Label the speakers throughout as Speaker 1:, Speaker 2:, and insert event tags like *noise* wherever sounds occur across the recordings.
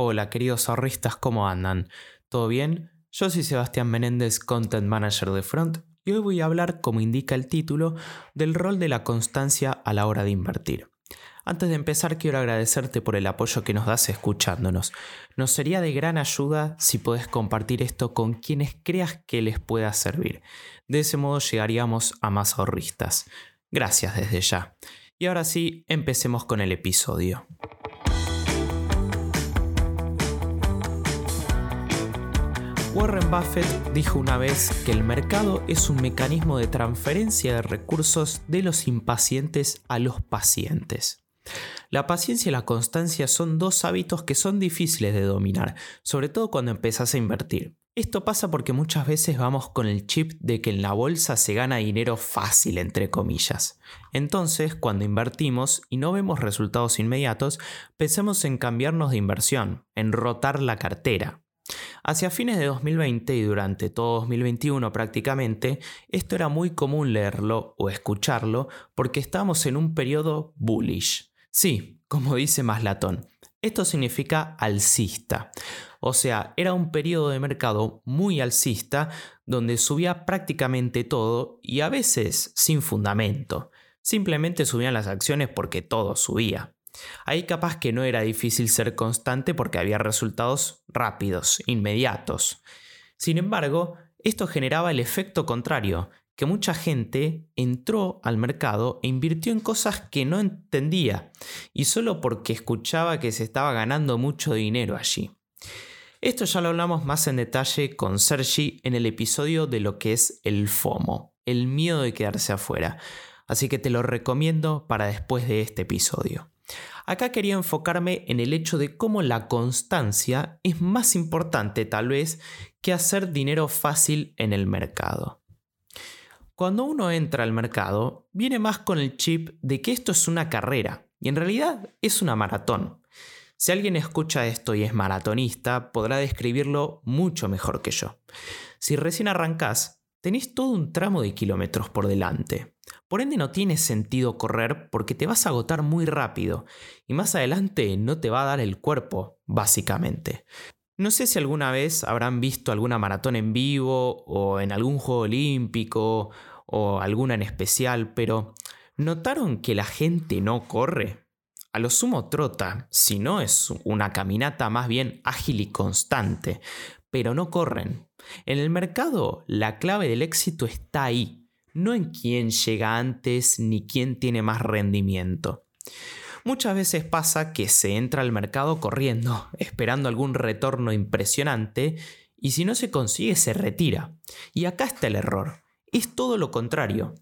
Speaker 1: Hola queridos ahorristas, ¿cómo andan? ¿Todo bien? Yo soy Sebastián Menéndez, Content Manager de Front, y hoy voy a hablar, como indica el título, del rol de la constancia a la hora de invertir. Antes de empezar quiero agradecerte por el apoyo que nos das escuchándonos. Nos sería de gran ayuda si podés compartir esto con quienes creas que les pueda servir. De ese modo llegaríamos a más ahorristas. Gracias desde ya. Y ahora sí, empecemos con el episodio. Warren Buffett dijo una vez que el mercado es un mecanismo de transferencia de recursos de los impacientes a los pacientes. La paciencia y la constancia son dos hábitos que son difíciles de dominar, sobre todo cuando empezás a invertir. Esto pasa porque muchas veces vamos con el chip de que en la bolsa se gana dinero fácil, entre comillas. Entonces, cuando invertimos y no vemos resultados inmediatos, pensamos en cambiarnos de inversión, en rotar la cartera. Hacia fines de 2020 y durante todo 2021 prácticamente, esto era muy común leerlo o escucharlo porque estábamos en un periodo bullish. Sí, como dice Maslatón, esto significa alcista. O sea, era un periodo de mercado muy alcista donde subía prácticamente todo y a veces sin fundamento. Simplemente subían las acciones porque todo subía. Ahí capaz que no era difícil ser constante porque había resultados rápidos, inmediatos. Sin embargo, esto generaba el efecto contrario, que mucha gente entró al mercado e invirtió en cosas que no entendía, y solo porque escuchaba que se estaba ganando mucho dinero allí. Esto ya lo hablamos más en detalle con Sergi en el episodio de lo que es el FOMO, el miedo de quedarse afuera, así que te lo recomiendo para después de este episodio. Acá quería enfocarme en el hecho de cómo la constancia es más importante tal vez que hacer dinero fácil en el mercado. Cuando uno entra al mercado, viene más con el chip de que esto es una carrera y en realidad es una maratón. Si alguien escucha esto y es maratonista, podrá describirlo mucho mejor que yo. Si recién arrancás, tenés todo un tramo de kilómetros por delante. Por ende no tiene sentido correr porque te vas a agotar muy rápido y más adelante no te va a dar el cuerpo, básicamente. No sé si alguna vez habrán visto alguna maratón en vivo o en algún juego olímpico o alguna en especial, pero ¿notaron que la gente no corre? A lo sumo trota, si no es una caminata más bien ágil y constante, pero no corren. En el mercado la clave del éxito está ahí, no en quién llega antes ni quién tiene más rendimiento. Muchas veces pasa que se entra al mercado corriendo, esperando algún retorno impresionante, y si no se consigue se retira. Y acá está el error. Es todo lo contrario.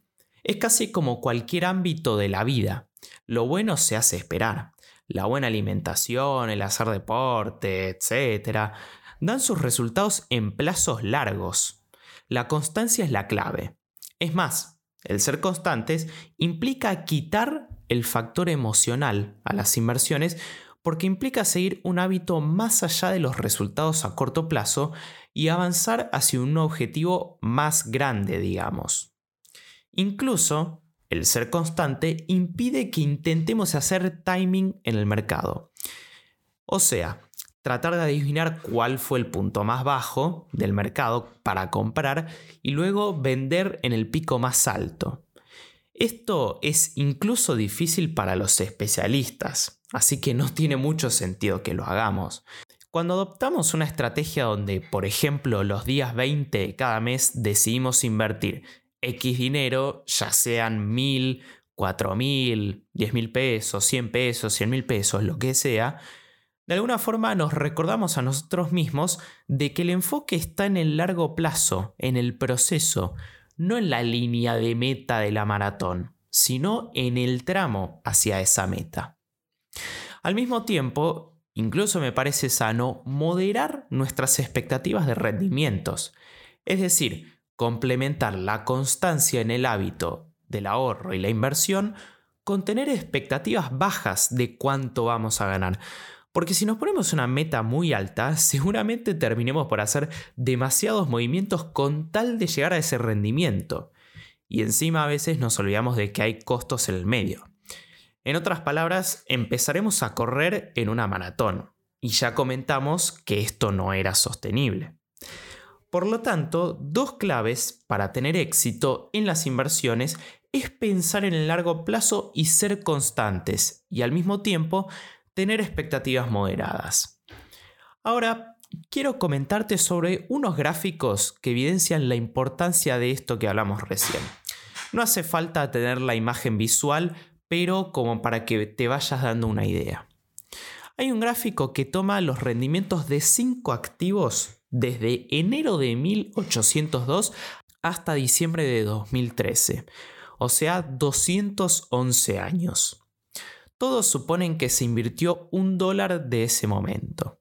Speaker 1: Es casi como cualquier ámbito de la vida. Lo bueno se hace esperar. La buena alimentación, el hacer deporte, etc., dan sus resultados en plazos largos. La constancia es la clave. Es más, el ser constantes implica quitar el factor emocional a las inversiones porque implica seguir un hábito más allá de los resultados a corto plazo y avanzar hacia un objetivo más grande, digamos. Incluso, el ser constante impide que intentemos hacer timing en el mercado. O sea, tratar de adivinar cuál fue el punto más bajo del mercado para comprar y luego vender en el pico más alto. Esto es incluso difícil para los especialistas, así que no tiene mucho sentido que lo hagamos. Cuando adoptamos una estrategia donde, por ejemplo, los días 20 de cada mes decidimos invertir X dinero, ya sean mil, cuatro mil, diez mil pesos, 100 pesos, 100 mil pesos, lo que sea, de alguna forma nos recordamos a nosotros mismos de que el enfoque está en el largo plazo, en el proceso, no en la línea de meta de la maratón, sino en el tramo hacia esa meta. Al mismo tiempo, incluso me parece sano moderar nuestras expectativas de rendimientos, es decir, complementar la constancia en el hábito del ahorro y la inversión con tener expectativas bajas de cuánto vamos a ganar porque si nos ponemos una meta muy alta, *laughs* seguramente terminemos por hacer demasiados movimientos con tal de llegar a ese rendimiento. Y encima a veces nos olvidamos de que hay costos en el medio. En otras palabras, empezaremos a correr en una maratón. y ya comentamos que esto no era sostenible. Por lo tanto, dos claves para tener éxito en las inversiones es pensar en el largo plazo y ser constantes, y al mismo tiempo tener expectativas moderadas. Ahora, quiero comentarte sobre unos gráficos que evidencian la importancia de esto que hablamos recién. No hace falta tener la imagen visual, pero como para que te vayas dando una idea. Hay un gráfico que toma los rendimientos de 5 activos desde enero de 1802 hasta diciembre de 2013, o sea, 211 años. Todos suponen que se invirtió un dólar de ese momento.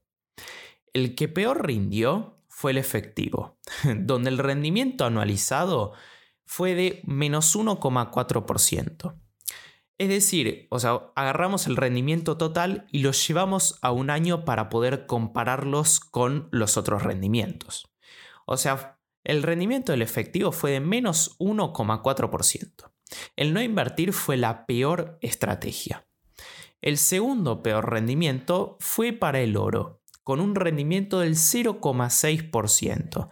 Speaker 1: El que peor rindió fue el efectivo, *laughs* donde el rendimiento anualizado fue de menos 1,4%. Es decir, o sea, agarramos el rendimiento total y lo llevamos a un año para poder compararlos con los otros rendimientos. O sea, el rendimiento del efectivo fue de menos 1,4%. El no invertir fue la peor estrategia. El segundo peor rendimiento fue para el oro, con un rendimiento del 0,6%.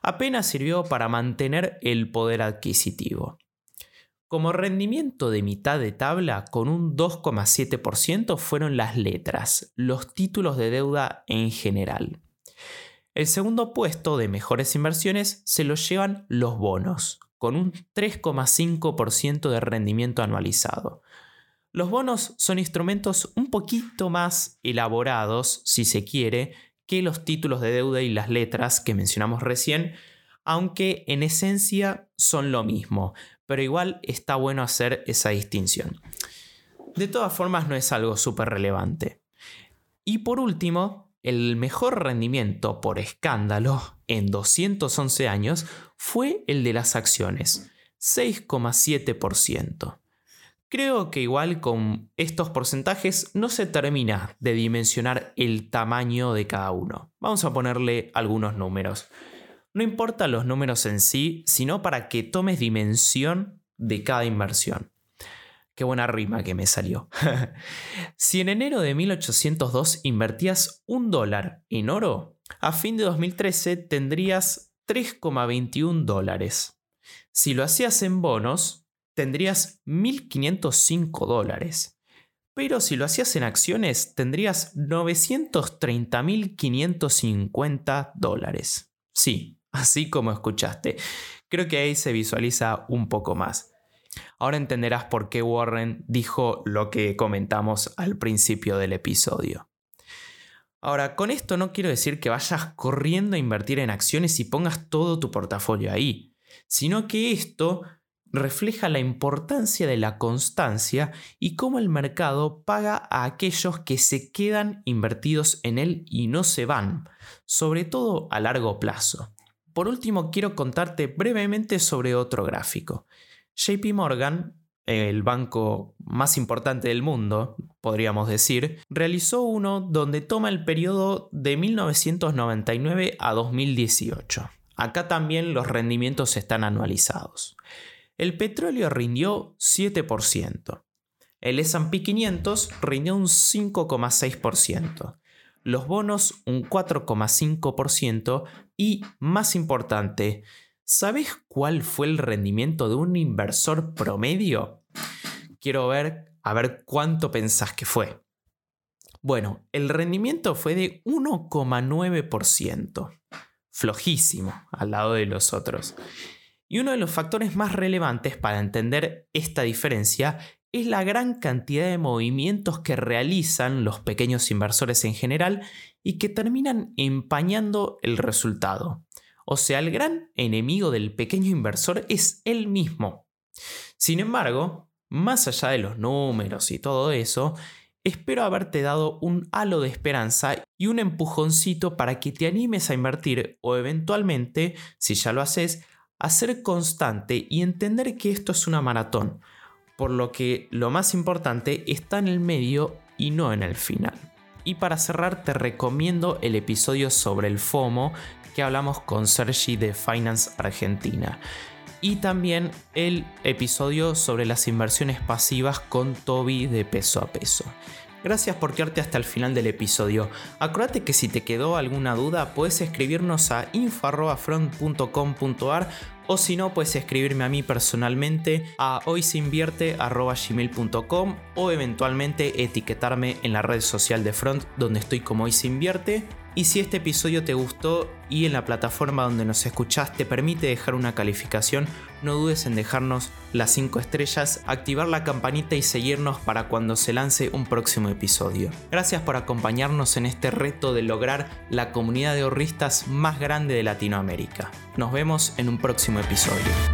Speaker 1: Apenas sirvió para mantener el poder adquisitivo. Como rendimiento de mitad de tabla, con un 2,7% fueron las letras, los títulos de deuda en general. El segundo puesto de mejores inversiones se lo llevan los bonos, con un 3,5% de rendimiento anualizado. Los bonos son instrumentos un poquito más elaborados, si se quiere, que los títulos de deuda y las letras que mencionamos recién, aunque en esencia son lo mismo, pero igual está bueno hacer esa distinción. De todas formas no es algo súper relevante. Y por último, el mejor rendimiento por escándalo en 211 años fue el de las acciones, 6,7%. Creo que igual con estos porcentajes no se termina de dimensionar el tamaño de cada uno. Vamos a ponerle algunos números. No importa los números en sí, sino para que tomes dimensión de cada inversión. Qué buena rima que me salió. *laughs* si en enero de 1802 invertías un dólar en oro, a fin de 2013 tendrías 3,21 dólares. Si lo hacías en bonos, tendrías 1.505 dólares. Pero si lo hacías en acciones, tendrías 930.550 dólares. Sí, así como escuchaste. Creo que ahí se visualiza un poco más. Ahora entenderás por qué Warren dijo lo que comentamos al principio del episodio. Ahora, con esto no quiero decir que vayas corriendo a invertir en acciones y pongas todo tu portafolio ahí, sino que esto refleja la importancia de la constancia y cómo el mercado paga a aquellos que se quedan invertidos en él y no se van, sobre todo a largo plazo. Por último, quiero contarte brevemente sobre otro gráfico. JP Morgan, el banco más importante del mundo, podríamos decir, realizó uno donde toma el periodo de 1999 a 2018. Acá también los rendimientos están anualizados. El petróleo rindió 7%. El SP 500 rindió un 5,6% los bonos un 4,5% y, más importante, ¿sabes cuál fue el rendimiento de un inversor promedio? Quiero ver a ver cuánto pensás que fue. Bueno, el rendimiento fue de 1,9%, flojísimo al lado de los otros. Y uno de los factores más relevantes para entender esta diferencia es la gran cantidad de movimientos que realizan los pequeños inversores en general y que terminan empañando el resultado. O sea, el gran enemigo del pequeño inversor es él mismo. Sin embargo, más allá de los números y todo eso, espero haberte dado un halo de esperanza y un empujoncito para que te animes a invertir o eventualmente, si ya lo haces, a ser constante y entender que esto es una maratón por lo que lo más importante está en el medio y no en el final. Y para cerrar te recomiendo el episodio sobre el FOMO que hablamos con Sergi de Finance Argentina. Y también el episodio sobre las inversiones pasivas con Toby de peso a peso. Gracias por quedarte hasta el final del episodio. Acuérdate que si te quedó alguna duda, puedes escribirnos a info.front.com.ar o si no, puedes escribirme a mí personalmente a hoysinvierte.gmail.com o eventualmente etiquetarme en la red social de Front donde estoy como hoysinvierte. Y si este episodio te gustó y en la plataforma donde nos escuchás te permite dejar una calificación, no dudes en dejarnos las 5 estrellas, activar la campanita y seguirnos para cuando se lance un próximo episodio. Gracias por acompañarnos en este reto de lograr la comunidad de ahorristas más grande de Latinoamérica. Nos vemos en un próximo episodio.